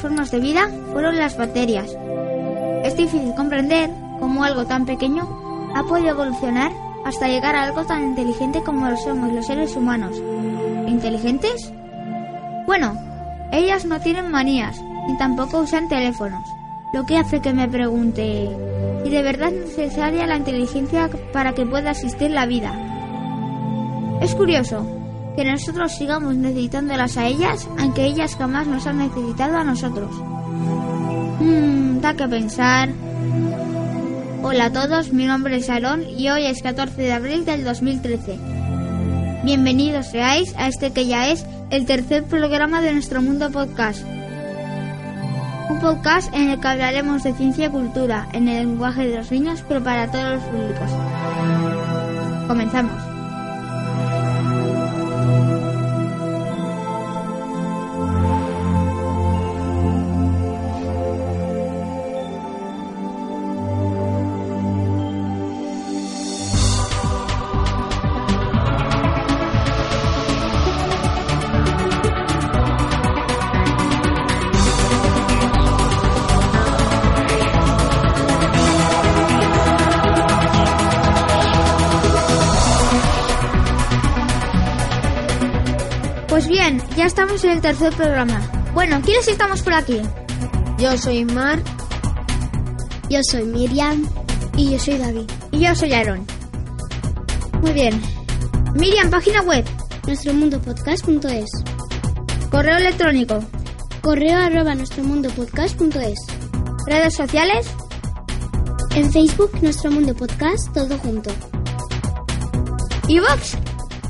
Formas de vida fueron las bacterias. Es difícil comprender cómo algo tan pequeño ha podido evolucionar hasta llegar a algo tan inteligente como lo somos los seres humanos. ¿Inteligentes? Bueno, ellas no tienen manías, ni tampoco usan teléfonos, lo que hace que me pregunte, ¿y de verdad es necesaria la inteligencia para que pueda existir la vida? Es curioso, que nosotros sigamos necesitándolas a ellas, aunque ellas jamás nos han necesitado a nosotros. Mmm, da que pensar. Hola a todos, mi nombre es Aaron y hoy es 14 de abril del 2013. Bienvenidos seáis a este que ya es el tercer programa de nuestro Mundo Podcast. Un podcast en el que hablaremos de ciencia y cultura en el lenguaje de los niños, pero para todos los públicos. Comenzamos. Pues bien, ya estamos en el tercer programa. Bueno, ¿quiénes estamos por aquí? Yo soy Mar. Yo soy Miriam. Y yo soy David. Y yo soy Aaron. Muy bien. Miriam, página web. Nuestromundopodcast.es. Correo electrónico. Correo arroba nuestromundopodcast.es. Redes sociales. En Facebook, Nuestro Mundo Podcast, todo junto. ¿Evox?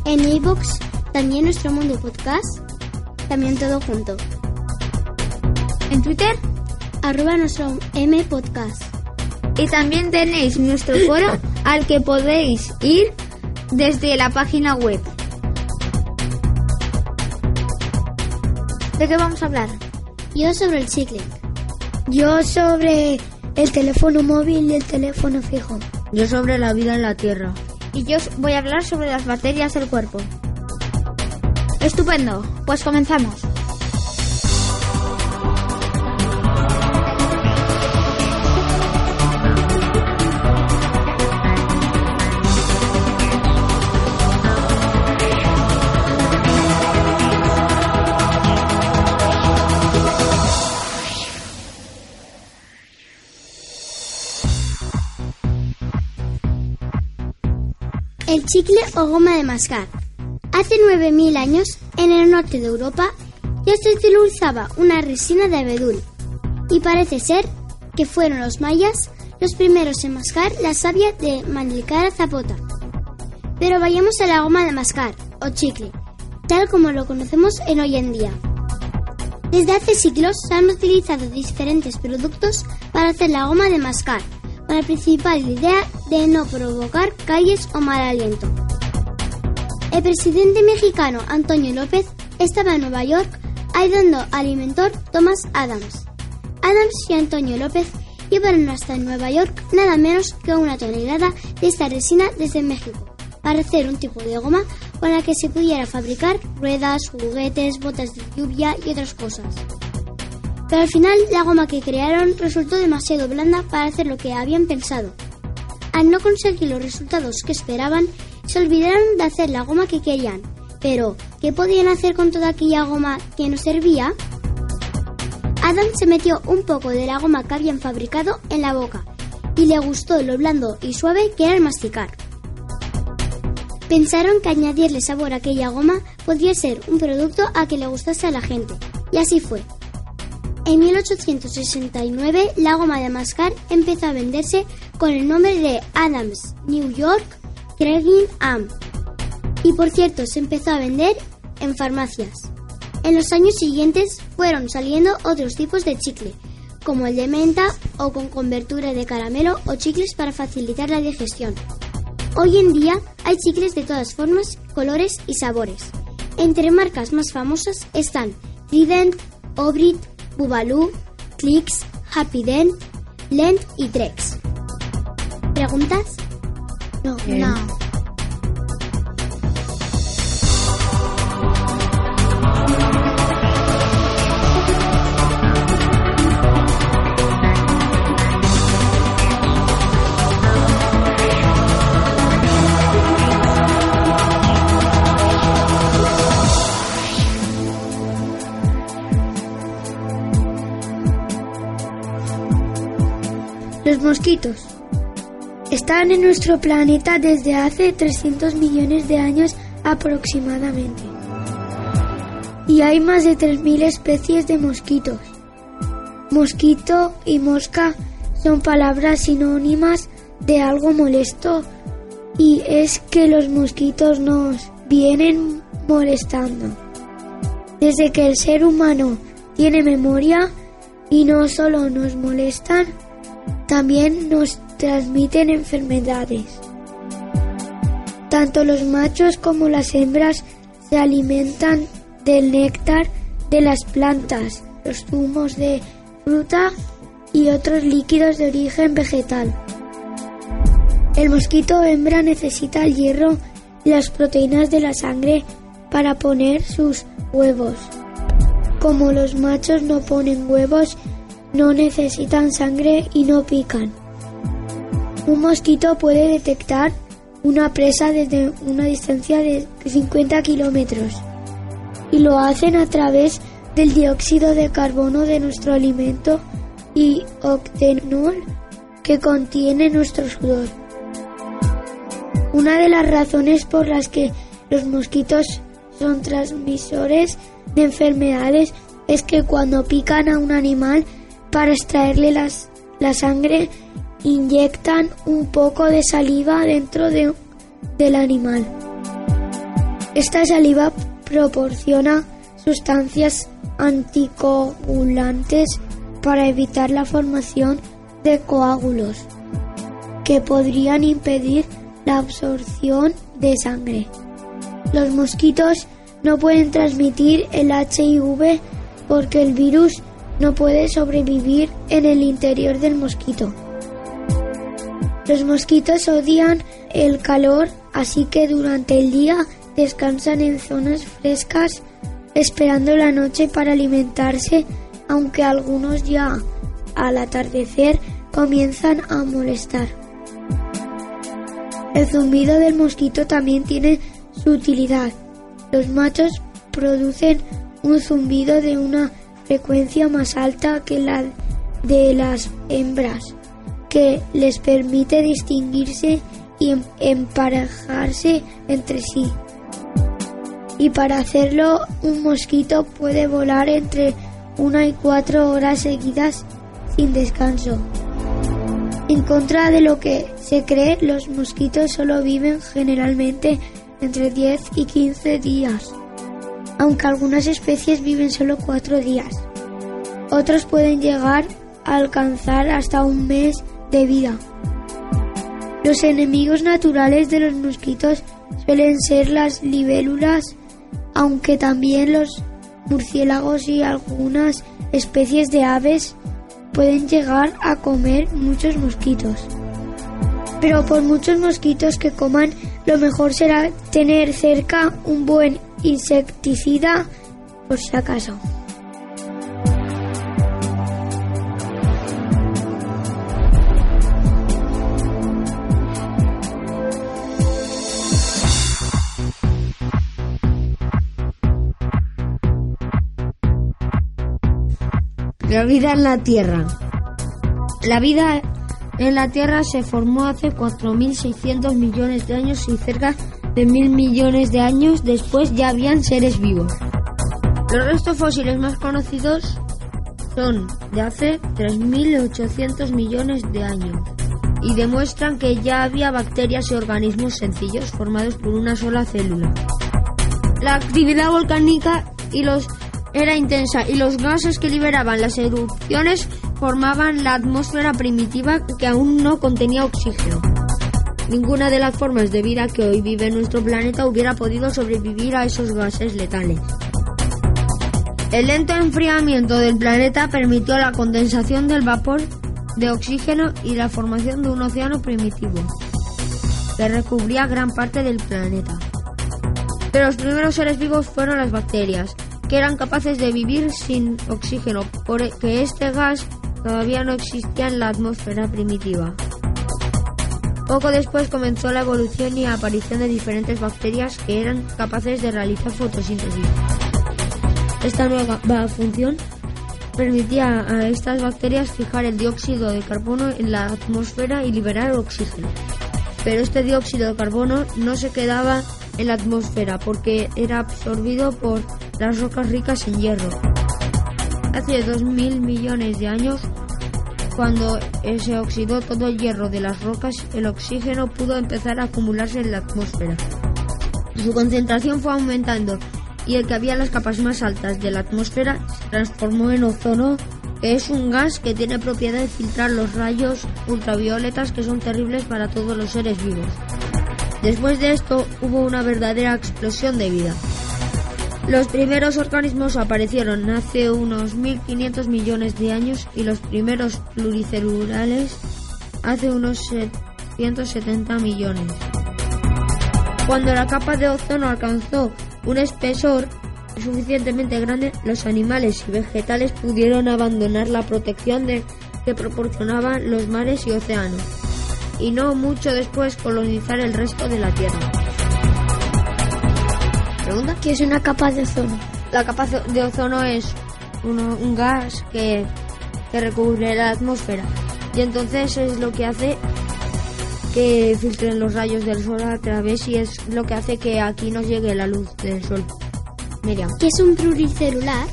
En iVoox, también Nuestro Mundo Podcast, también todo junto. ¿En Twitter? Arroba nuestro M Podcast. Y también tenéis nuestro foro al que podéis ir desde la página web. ¿De qué vamos a hablar? Yo sobre el chicle. Yo sobre el teléfono móvil y el teléfono fijo. Yo sobre la vida en la Tierra. Y yo voy a hablar sobre las bacterias del cuerpo. Estupendo, pues comenzamos. El chicle o goma de mascar. Hace 9.000 años, en el norte de Europa, ya se utilizaba una resina de abedul. Y parece ser que fueron los mayas los primeros en mascar la savia de Mandilcara zapota. Pero vayamos a la goma de mascar, o chicle, tal como lo conocemos en hoy en día. Desde hace siglos se han utilizado diferentes productos para hacer la goma de mascar, con la principal idea de no provocar calles o mal aliento. El presidente mexicano Antonio López estaba en Nueva York ayudando al inventor Thomas Adams. Adams y Antonio López llevaron hasta Nueva York nada menos que una tonelada de esta resina desde México para hacer un tipo de goma con la que se pudiera fabricar ruedas, juguetes, botas de lluvia y otras cosas. Pero al final la goma que crearon resultó demasiado blanda para hacer lo que habían pensado. Al no conseguir los resultados que esperaban, se olvidaron de hacer la goma que querían. Pero, ¿qué podían hacer con toda aquella goma que no servía? Adam se metió un poco de la goma que habían fabricado en la boca y le gustó lo blando y suave que era el masticar. Pensaron que añadirle sabor a aquella goma podría ser un producto a que le gustase a la gente, y así fue. En 1869 la goma de mascar empezó a venderse con el nombre de Adams New York Cragging Am. Y por cierto, se empezó a vender en farmacias. En los años siguientes fueron saliendo otros tipos de chicle, como el de menta o con convertura de caramelo o chicles para facilitar la digestión. Hoy en día hay chicles de todas formas, colores y sabores. Entre marcas más famosas están Trident, Obrit, Bubalú, Clicks, Happy Dent, Lent y Trex. ¿Preguntas? No, no. Los mosquitos están en nuestro planeta desde hace 300 millones de años aproximadamente. Y hay más de 3.000 especies de mosquitos. Mosquito y mosca son palabras sinónimas de algo molesto y es que los mosquitos nos vienen molestando. Desde que el ser humano tiene memoria y no solo nos molestan, también nos transmiten enfermedades. Tanto los machos como las hembras se alimentan del néctar de las plantas, los zumos de fruta y otros líquidos de origen vegetal. El mosquito hembra necesita el hierro y las proteínas de la sangre para poner sus huevos. Como los machos no ponen huevos, no necesitan sangre y no pican. Un mosquito puede detectar una presa desde una distancia de 50 kilómetros y lo hacen a través del dióxido de carbono de nuestro alimento y octenol que contiene nuestro sudor. Una de las razones por las que los mosquitos son transmisores de enfermedades es que cuando pican a un animal para extraerle las, la sangre inyectan un poco de saliva dentro de, del animal. Esta saliva proporciona sustancias anticoagulantes para evitar la formación de coágulos que podrían impedir la absorción de sangre. Los mosquitos no pueden transmitir el HIV porque el virus no puede sobrevivir en el interior del mosquito. Los mosquitos odian el calor, así que durante el día descansan en zonas frescas esperando la noche para alimentarse, aunque algunos ya al atardecer comienzan a molestar. El zumbido del mosquito también tiene su utilidad. Los machos producen un zumbido de una frecuencia más alta que la de las hembras, que les permite distinguirse y em-, emparejarse entre sí. Y para hacerlo, un mosquito puede volar entre una y cuatro horas seguidas sin descanso. En contra de lo que se cree, los mosquitos solo viven generalmente entre 10 y 15 días aunque algunas especies viven solo cuatro días. Otros pueden llegar a alcanzar hasta un mes de vida. Los enemigos naturales de los mosquitos suelen ser las libélulas, aunque también los murciélagos y algunas especies de aves pueden llegar a comer muchos mosquitos. Pero por muchos mosquitos que coman, lo mejor será tener cerca un buen insecticida por si acaso. La vida en la Tierra. La vida en la Tierra se formó hace 4.600 millones de años y cerca de mil millones de años después ya habían seres vivos. Los restos fósiles más conocidos son de hace 3.800 millones de años y demuestran que ya había bacterias y organismos sencillos formados por una sola célula. La actividad volcánica era intensa y los gases que liberaban las erupciones formaban la atmósfera primitiva que aún no contenía oxígeno. Ninguna de las formas de vida que hoy vive nuestro planeta hubiera podido sobrevivir a esos gases letales. El lento enfriamiento del planeta permitió la condensación del vapor de oxígeno y la formación de un océano primitivo que recubría gran parte del planeta. Pero los primeros seres vivos fueron las bacterias, que eran capaces de vivir sin oxígeno, porque este gas todavía no existía en la atmósfera primitiva. Poco después comenzó la evolución y aparición de diferentes bacterias que eran capaces de realizar fotosíntesis. Esta nueva función permitía a estas bacterias fijar el dióxido de carbono en la atmósfera y liberar oxígeno. Pero este dióxido de carbono no se quedaba en la atmósfera porque era absorbido por las rocas ricas en hierro. Hace 2.000 millones de años, cuando se oxidó todo el hierro de las rocas, el oxígeno pudo empezar a acumularse en la atmósfera. Su concentración fue aumentando y el que había en las capas más altas de la atmósfera se transformó en ozono, que es un gas que tiene propiedad de filtrar los rayos ultravioletas que son terribles para todos los seres vivos. Después de esto hubo una verdadera explosión de vida. Los primeros organismos aparecieron hace unos 1.500 millones de años y los primeros pluricelulares hace unos 770 millones. Cuando la capa de ozono alcanzó un espesor suficientemente grande, los animales y vegetales pudieron abandonar la protección que proporcionaban los mares y océanos y no mucho después colonizar el resto de la Tierra. ¿Pregunta? ¿Qué es una capa de ozono? La capa de ozono es un gas que, que recubre la atmósfera y entonces es lo que hace que filtren los rayos del sol a través y es lo que hace que aquí nos llegue la luz del sol. Miriam. ¿Qué es un pluricelular?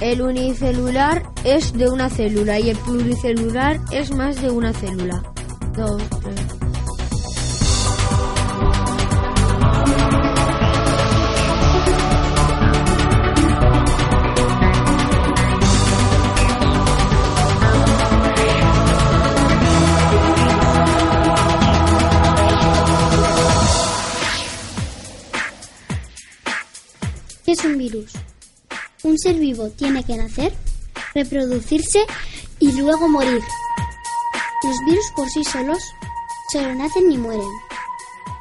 El unicelular es de una célula y el pluricelular es más de una célula. Dos, tres. ¿Qué es un virus? Un ser vivo tiene que nacer, reproducirse y luego morir. Los virus por sí solos solo nacen ni mueren.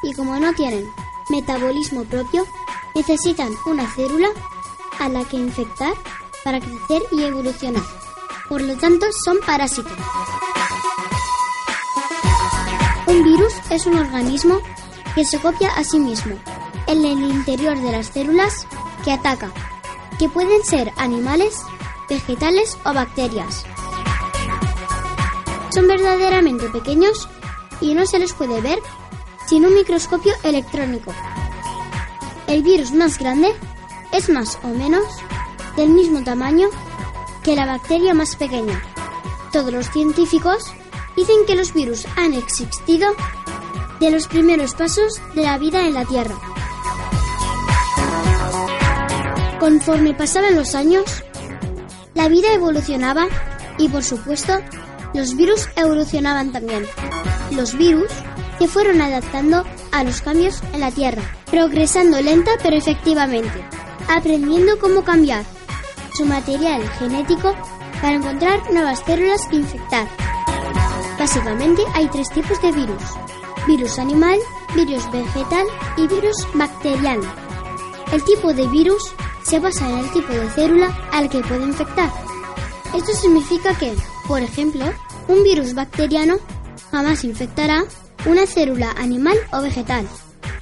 Y como no tienen metabolismo propio, necesitan una célula a la que infectar para crecer y evolucionar. Por lo tanto, son parásitos. Un virus es un organismo que se copia a sí mismo en el interior de las células que ataca, que pueden ser animales, vegetales o bacterias. Son verdaderamente pequeños y no se les puede ver sin un microscopio electrónico. El virus más grande es más o menos del mismo tamaño que la bacteria más pequeña. Todos los científicos dicen que los virus han existido de los primeros pasos de la vida en la Tierra. Conforme pasaban los años, la vida evolucionaba y por supuesto los virus evolucionaban también. Los virus se fueron adaptando a los cambios en la Tierra, progresando lenta pero efectivamente, aprendiendo cómo cambiar su material genético para encontrar nuevas células que infectar. Básicamente hay tres tipos de virus. Virus animal, virus vegetal y virus bacteriano. El tipo de virus se basa en el tipo de célula al que puede infectar. Esto significa que, por ejemplo, un virus bacteriano jamás infectará una célula animal o vegetal.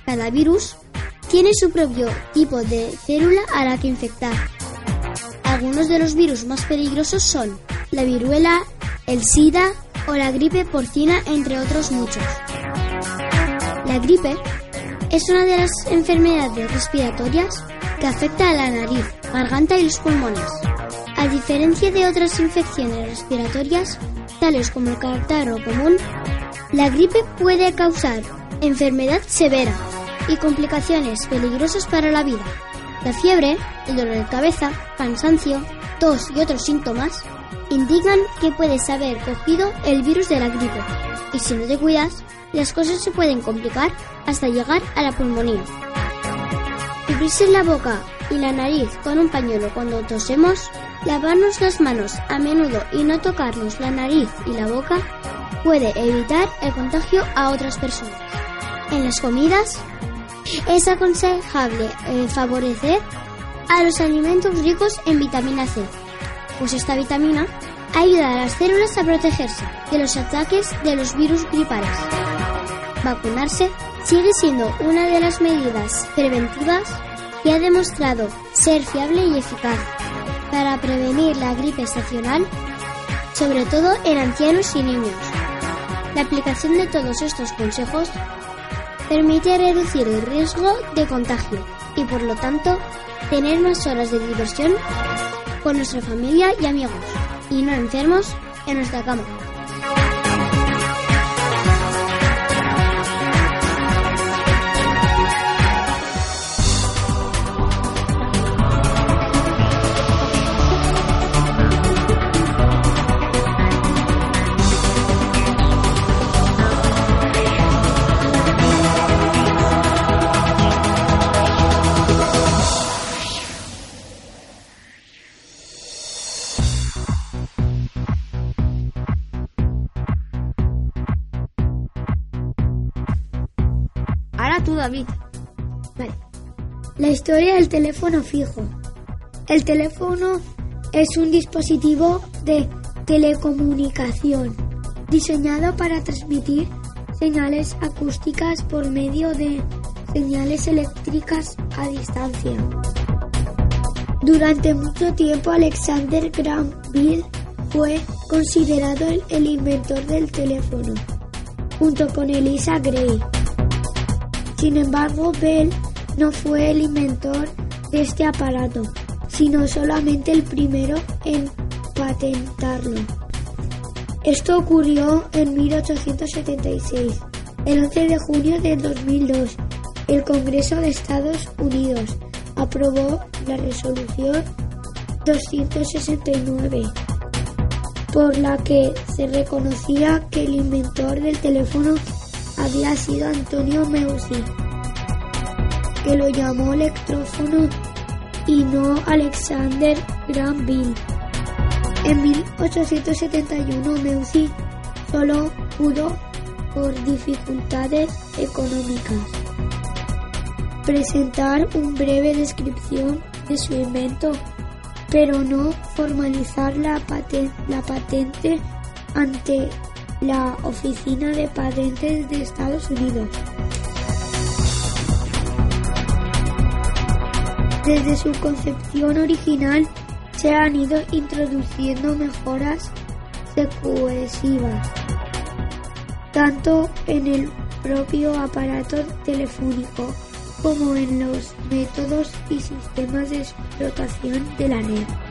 Cada virus tiene su propio tipo de célula a la que infectar. Algunos de los virus más peligrosos son la viruela, el SIDA, o la gripe porcina, entre otros muchos. La gripe es una de las enfermedades respiratorias que afecta a la nariz, garganta y los pulmones. A diferencia de otras infecciones respiratorias, tales como el catarro común, la gripe puede causar enfermedad severa y complicaciones peligrosas para la vida. La fiebre, el dolor de cabeza, cansancio, tos y otros síntomas indican que puedes haber cogido el virus de la gripe y si no te cuidas, las cosas se pueden complicar hasta llegar a la pulmonía. Cubrirse la boca y la nariz con un pañuelo cuando tosemos, lavarnos las manos a menudo y no tocarnos la nariz y la boca puede evitar el contagio a otras personas. En las comidas es aconsejable eh, favorecer a los alimentos ricos en vitamina C, pues esta vitamina ayuda a las células a protegerse de los ataques de los virus gripales. Vacunarse sigue siendo una de las medidas preventivas que ha demostrado ser fiable y eficaz para prevenir la gripe estacional, sobre todo en ancianos y niños. La aplicación de todos estos consejos permite reducir el riesgo de contagio y por lo tanto tener más horas de diversión con nuestra familia y amigos y no enfermos en nuestra cama. La historia del teléfono fijo. El teléfono es un dispositivo de telecomunicación diseñado para transmitir señales acústicas por medio de señales eléctricas a distancia. Durante mucho tiempo Alexander Graham Bell fue considerado el, el inventor del teléfono, junto con Elisa Gray. Sin embargo, Bell no fue el inventor de este aparato, sino solamente el primero en patentarlo. Esto ocurrió en 1876. El 11 de junio de 2002, el Congreso de Estados Unidos aprobó la resolución 269, por la que se reconocía que el inventor del teléfono había sido Antonio Meucci, que lo llamó electrófono y no Alexander Bell. En 1871 Meucci solo pudo, por dificultades económicas, presentar una breve descripción de su invento, pero no formalizar la, la patente ante la Oficina de Patentes de Estados Unidos. Desde su concepción original se han ido introduciendo mejoras secuesivas, tanto en el propio aparato telefónico como en los métodos y sistemas de explotación de la red.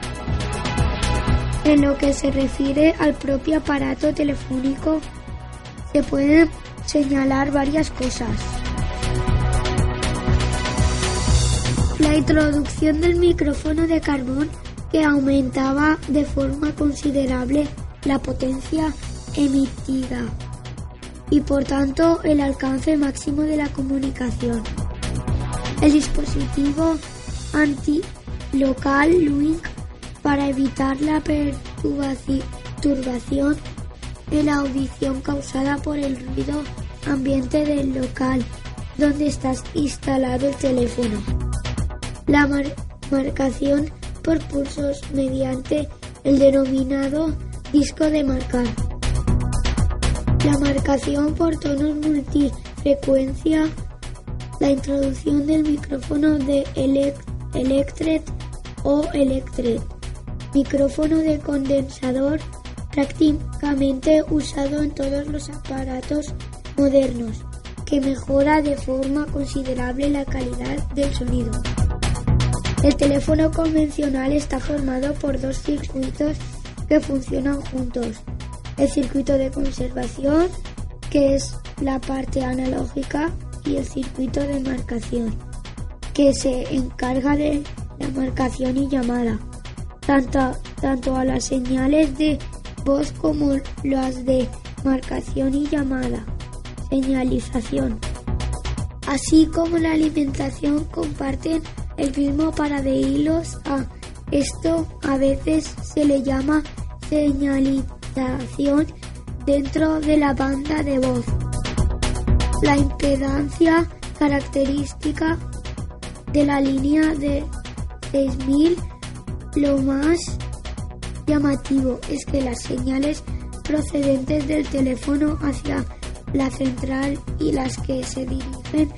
En lo que se refiere al propio aparato telefónico, se pueden señalar varias cosas. La introducción del micrófono de carbón que aumentaba de forma considerable la potencia emitida y por tanto el alcance máximo de la comunicación. El dispositivo anti-local Link para evitar la perturbaci- perturbación en la audición causada por el ruido ambiente del local donde está instalado el teléfono. La mar- marcación por pulsos mediante el denominado disco de marcar. La marcación por tonos multifrecuencia. La introducción del micrófono de elec- Electret o Electret. Micrófono de condensador prácticamente usado en todos los aparatos modernos, que mejora de forma considerable la calidad del sonido. El teléfono convencional está formado por dos circuitos que funcionan juntos. El circuito de conservación, que es la parte analógica, y el circuito de marcación, que se encarga de la marcación y llamada, tanto, tanto a las señales de voz como las de marcación y llamada, señalización. Así como la alimentación comparten el mismo hilos A. Esto a veces se le llama señalización dentro de la banda de voz. La impedancia característica de la línea de 6000 lo más llamativo es que las señales procedentes del teléfono hacia la central y las que se dirigen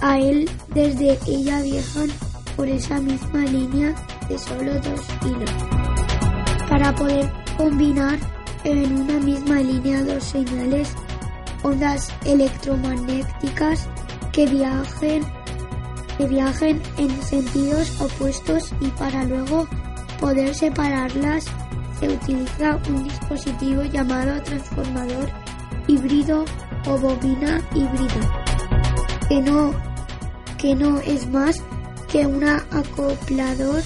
a él desde ella viajan por esa misma línea de solo dos hilos. Para poder combinar en una misma línea dos señales, ondas electromagnéticas que viajen, que viajen en sentidos opuestos y para luego poder separarlas se utiliza un dispositivo llamado transformador híbrido o bobina híbrida, que no, que no es más que un acoplador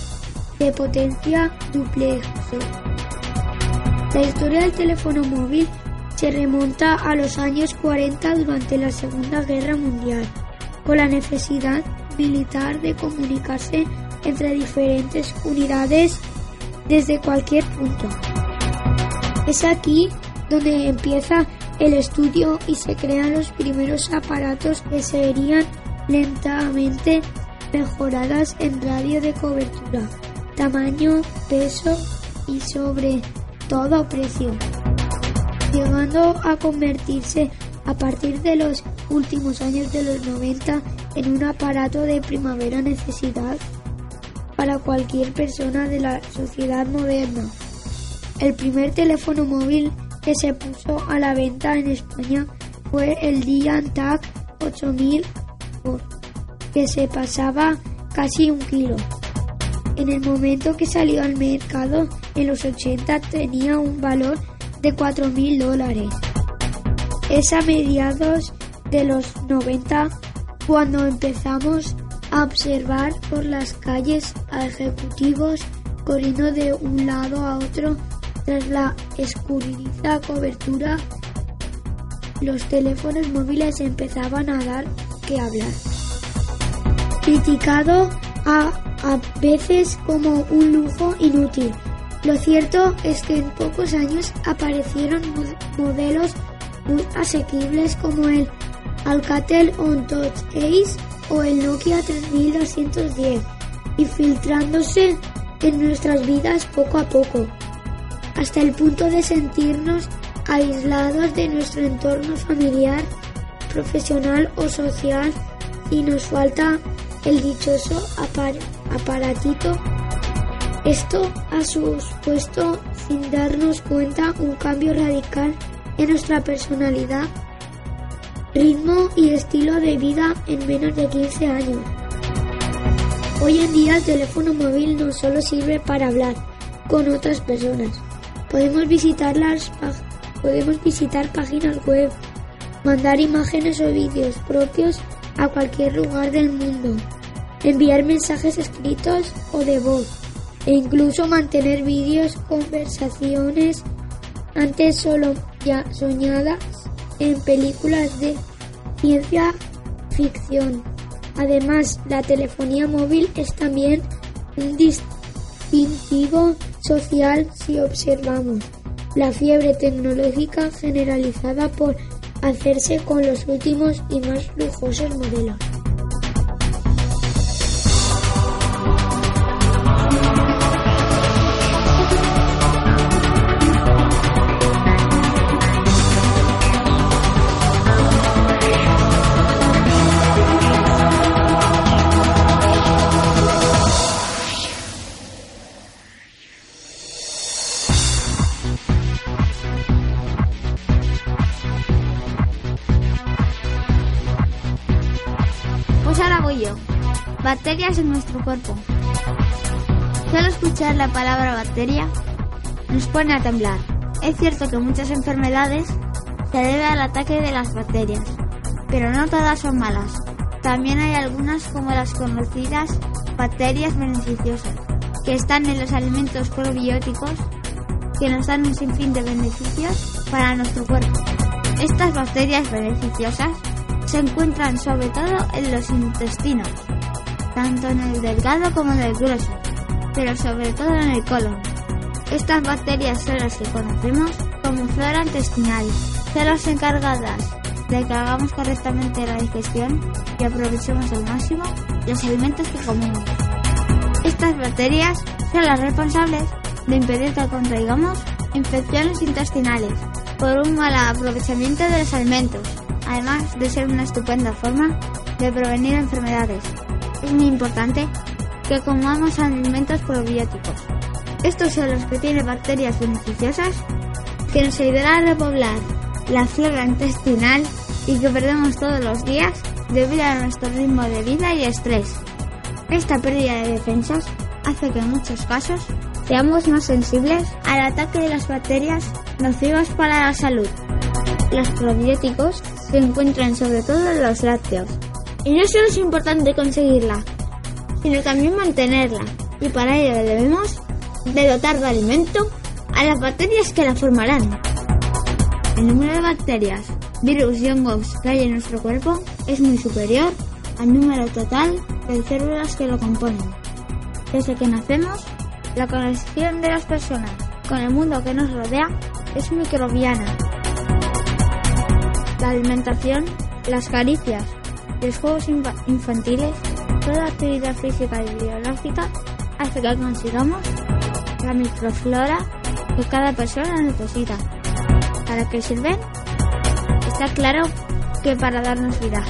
de potencia duplexo. La historia del teléfono móvil se remonta a los años 40 durante la Segunda Guerra Mundial, con la necesidad militar de comunicarse entre diferentes unidades desde cualquier punto. Es aquí donde empieza el estudio y se crean los primeros aparatos que serían lentamente mejoradas en radio de cobertura, tamaño, peso y sobre todo precio, llegando a convertirse a partir de los últimos años de los 90 en un aparato de primavera necesidad para cualquier persona de la sociedad moderna. El primer teléfono móvil que se puso a la venta en España fue el Tag 8000 que se pasaba casi un kilo. En el momento que salió al mercado, en los 80 tenía un valor de 4.000 dólares. Es a mediados de los 90 cuando empezamos observar por las calles a ejecutivos corriendo de un lado a otro tras la escurridiza cobertura. Los teléfonos móviles empezaban a dar que hablar criticado a, a veces como un lujo inútil. Lo cierto es que en pocos años aparecieron modelos muy asequibles como el Alcatel On Touch Ace o el Nokia 3210, infiltrándose en nuestras vidas poco a poco, hasta el punto de sentirnos aislados de nuestro entorno familiar, profesional o social y nos falta el dichoso aparatito. Esto ha supuesto, sin darnos cuenta, un cambio radical en nuestra personalidad, ritmo y estilo de vida en menos de 15 años. Hoy en día el teléfono móvil no solo sirve para hablar con otras personas, podemos visitar, las, podemos visitar páginas web, mandar imágenes o vídeos propios a cualquier lugar del mundo, enviar mensajes escritos o de voz e incluso mantener vídeos, conversaciones antes solo ya soñadas en películas de ciencia ficción. Además, la telefonía móvil es también un distintivo social si observamos la fiebre tecnológica generalizada por hacerse con los últimos y más lujosos modelos. Bacterias en nuestro cuerpo. Solo escuchar la palabra bacteria nos pone a temblar. Es cierto que muchas enfermedades se deben al ataque de las bacterias, pero no todas son malas. También hay algunas como las conocidas bacterias beneficiosas, que están en los alimentos probióticos que nos dan un sinfín de beneficios para nuestro cuerpo. Estas bacterias beneficiosas se encuentran sobre todo en los intestinos, tanto en el delgado como en el grueso, pero sobre todo en el colon. Estas bacterias son las que conocemos como flora intestinal, son las encargadas de que hagamos correctamente la digestión y aprovechemos al máximo los alimentos que comemos. Estas bacterias son las responsables de impedir que contraigamos infecciones intestinales por un mal aprovechamiento de los alimentos, además de ser una estupenda forma de prevenir enfermedades. Muy importante que comamos alimentos probióticos. Estos son los que tienen bacterias beneficiosas que nos ayudarán a repoblar la flora intestinal y que perdemos todos los días debido a nuestro ritmo de vida y estrés. Esta pérdida de defensas hace que en muchos casos seamos más sensibles al ataque de las bacterias nocivas para la salud. Los probióticos se encuentran sobre todo en los lácteos. Y no solo es importante conseguirla, sino también mantenerla. Y para ello debemos de dotar de alimento a las bacterias que la formarán. El número de bacterias, virus y hongos que hay en nuestro cuerpo es muy superior al número total de células que lo componen. Desde que nacemos, la conexión de las personas con el mundo que nos rodea es microbiana. La alimentación, las caricias, los juegos infantiles, toda actividad física y biológica hace que consigamos la microflora que cada persona necesita. ¿Para qué sirven? Está claro que para darnos vida.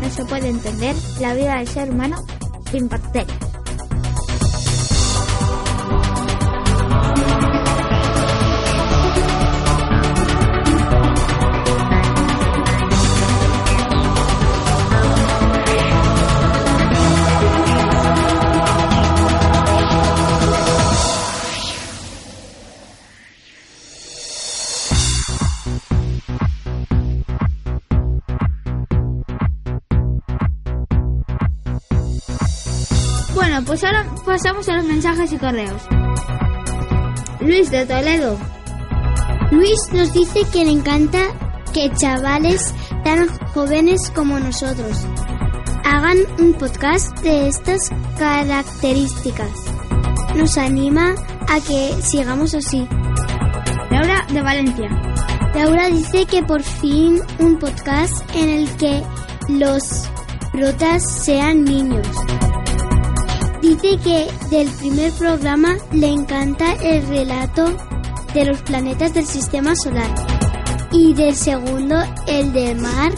No se puede entender la vida del ser humano sin bacterias. Pues ahora pasamos a los mensajes y correos. Luis de Toledo. Luis nos dice que le encanta que chavales tan jóvenes como nosotros hagan un podcast de estas características. Nos anima a que sigamos así. Laura de Valencia. Laura dice que por fin un podcast en el que los protas sean niños. Dice que del primer programa le encanta el relato de los planetas del sistema solar y del segundo el de mar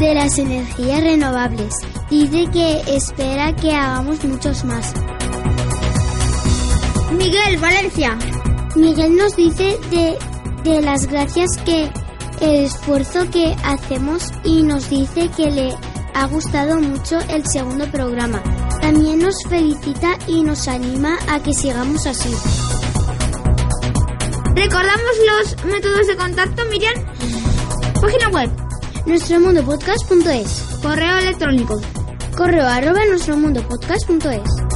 de las energías renovables. Dice que espera que hagamos muchos más. Miguel Valencia. Miguel nos dice de, de las gracias que el esfuerzo que hacemos y nos dice que le ha gustado mucho el segundo programa. También nos felicita y nos anima a que sigamos así. Recordamos los métodos de contacto, Miriam. Página web. Nuestromundopodcast.es Correo electrónico. Correo arroba nuestromundopodcast.es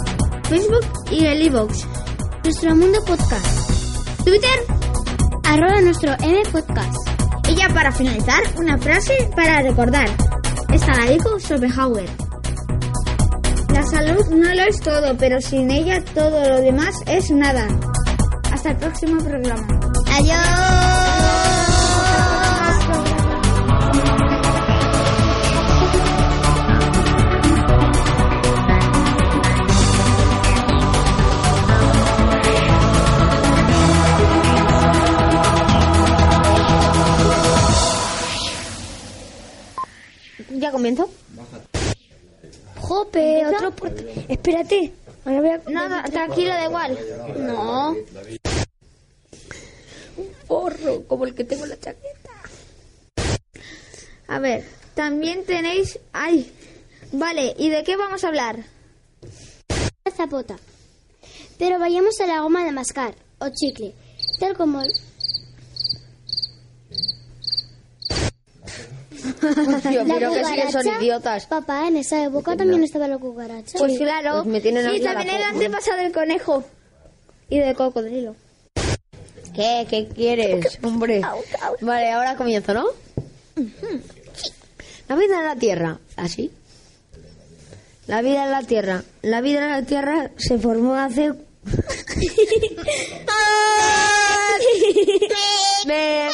Facebook y el iVoox. Nuestro Mundo Podcast. Twitter. Arroba nuestro M Podcast. Y ya para finalizar, una frase para recordar. Esta la dijo Schopenhauer. La salud no lo es todo, pero sin ella todo lo demás es nada. Hasta el próximo programa. ¿Ya comienzo? Jope, otro por... Espérate. Ahora voy a... Nada, tranquilo, da igual. No. Un forro, como el que tengo en la chaqueta. A ver, También tenéis... ¡Ay! Vale, ¿y de qué vamos a hablar? zapota. Pero vayamos a la goma de mascar o chicle, tal como Tío, La pero que sí que son idiotas. Papá, en esa época también estaba la cucaracha. Pues claro. Pues me tienen sí, también el poco. antepasado del conejo. Y del cocodrilo. ¿Qué? ¿Qué quieres, hombre? Vale, ahora comienzo, ¿no? La vida en la Tierra, ¿así? La vida en la Tierra. La vida en la Tierra se formó hace... me...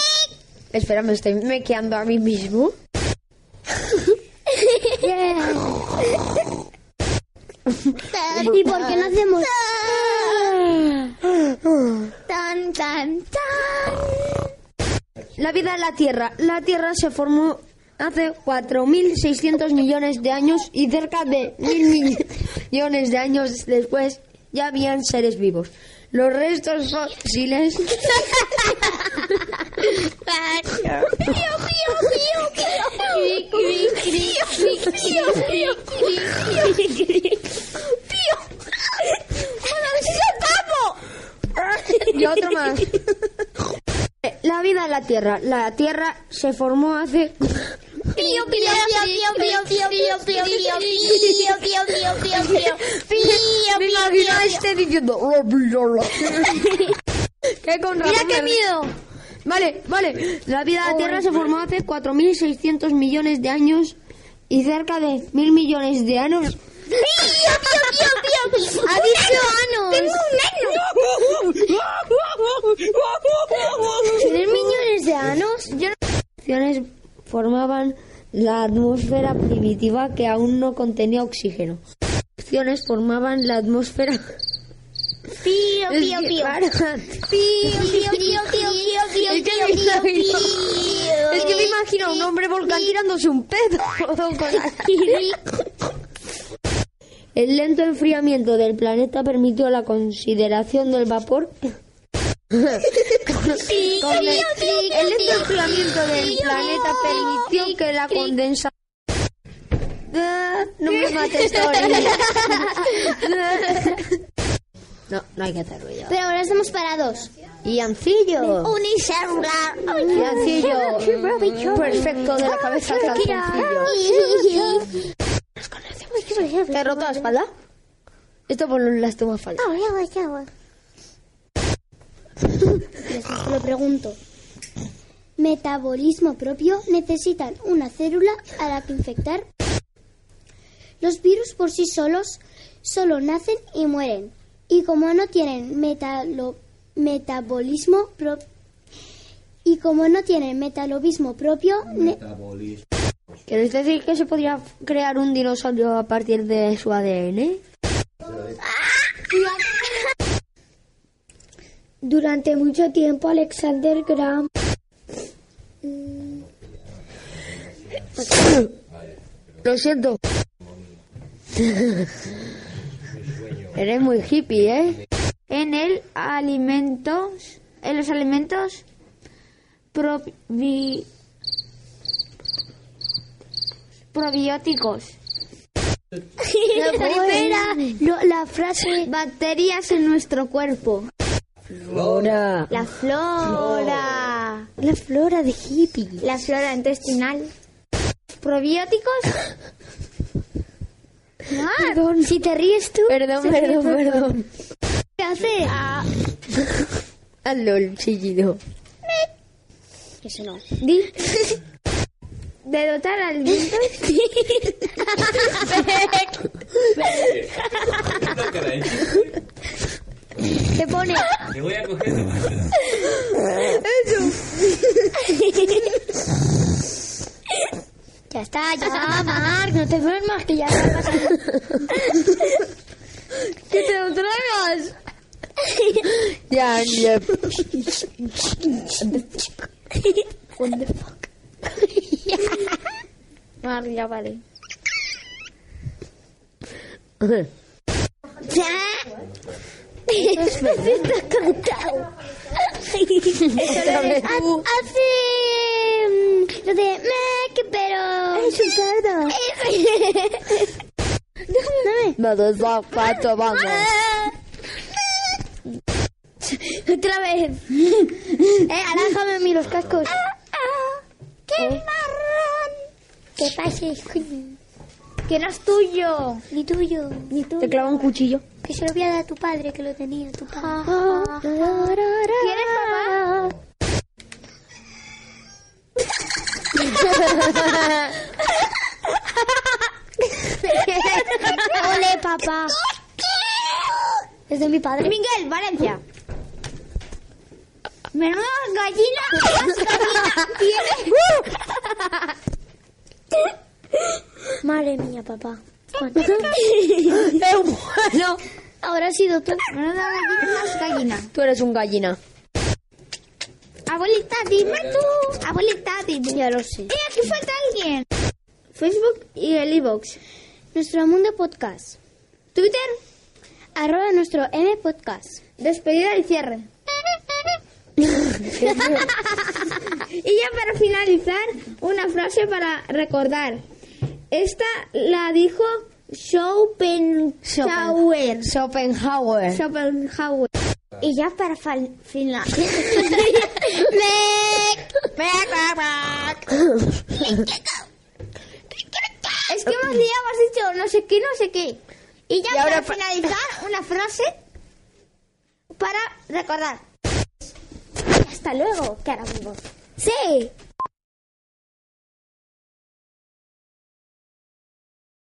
Espera, me estoy mequeando a mí mismo. ¿Y por qué no hacemos? Tan, tan, tan. La vida en la Tierra. La Tierra se formó hace 4.600 millones de años y cerca de 1.000 millones de años después ya habían seres vivos. Los restos fósiles y otro más. La vida en la Tierra. La Tierra se formó hace Pío, pío, pío, pío, pío, pío, pío, pío, pío, pío, pío, pío, pío, pío, Me imagino este diciendo "Oh, ¿Qué con Mira qué miedo. Vale, vale. La vida de la Tierra se formó hace 4.600 millones de años y cerca de mil millones de años. Pío, pío, pío, pío. Ha dicho anos. Tengo un ¿Tienes millones de anos? Yo Acciones formaban la atmósfera primitiva que aún no contenía oxígeno. Formaban la atmósfera. Pío, Es pío, que, pío. Pío, pío, pío, pío, pío, Es que me imagino-. Es que me imagino a un hombre volcán tirándose un pedo. El lento enfriamiento del planeta permitió la consideración del vapor. Con el, el lento enfriamiento del planeta permitió que la condensación. Ah, No me mates, Tori. No, no hay que hacer ruido. Pero ahora estamos parados. Iancillo. Unicelular. Iancillo. Perfecto de la cabeza al calzoncillo. ¿Te he roto la espalda? Esto por las tomas falsas. Les lo pregunto. Metabolismo propio necesitan una célula a la que infectar. Los virus por sí solos solo nacen y mueren. Y como no tienen metalo- metabolismo y como no tienen metabolicismo propio, ne- ¿Queréis decir que se podría crear un dinosaurio a partir de su ADN? Durante mucho tiempo Alexander Graham Lo siento. Eres muy hippie, ¿eh? En el alimentos, en los alimentos probi- probióticos. la primera, lo- la frase Bacterias en nuestro cuerpo. Ahora. La flora. la flora de hippie. La flora intestinal. Probióticos. Perdón, si te ríes tú, Perdón, perdón, perdón. ¿qué hace? Hazlo el chillido. Eso no. Di. De dotar alimentos. Se pone. Te voy a coger. Ya está, ya está, Marc, no te duermas, que ya está pasando. ¡Que te lo tragas! ya, ya. What the fuck? Mar, ya vale. Está contado. Hace mm, lo de pero es un cerdo. Déjame. Me despacho, vamos. Otra vez. Eh, déjame a mí los cascos. ¡Qué ¿Eh? marrón! ¿Qué coño? Que no es tuyo. Ni tuyo. Ni tuyo. Te clava un cuchillo. Que se lo voy a dar a tu padre, que lo tenía tu padre. ¿Quieres papá? Ole, papá. Es de mi padre. Miguel, Valencia. Menuda gallina. gallina tiene. Madre mía, papá. ¡Es bueno! Ahora ha sido tú. Menuda gallina más gallina. Tú eres un gallina. Abuelita, dime tú. Abuelita, dime. Ya lo sé. ¡Eh, aquí falta alguien! Facebook y el iBox. Nuestro mundo podcast. Twitter, Arroba nuestro M podcast. despedida y cierre. y ya para finalizar, una frase para recordar. Esta la dijo Schopenhauer. Schopenhauer. Schopenhauer. Y ya para finalizar. es que hemos liado, has dicho no sé qué, no sé qué. Y ya Y para pa- finalizar, una frase para recordar. Hasta luego, cara amigos. Sí.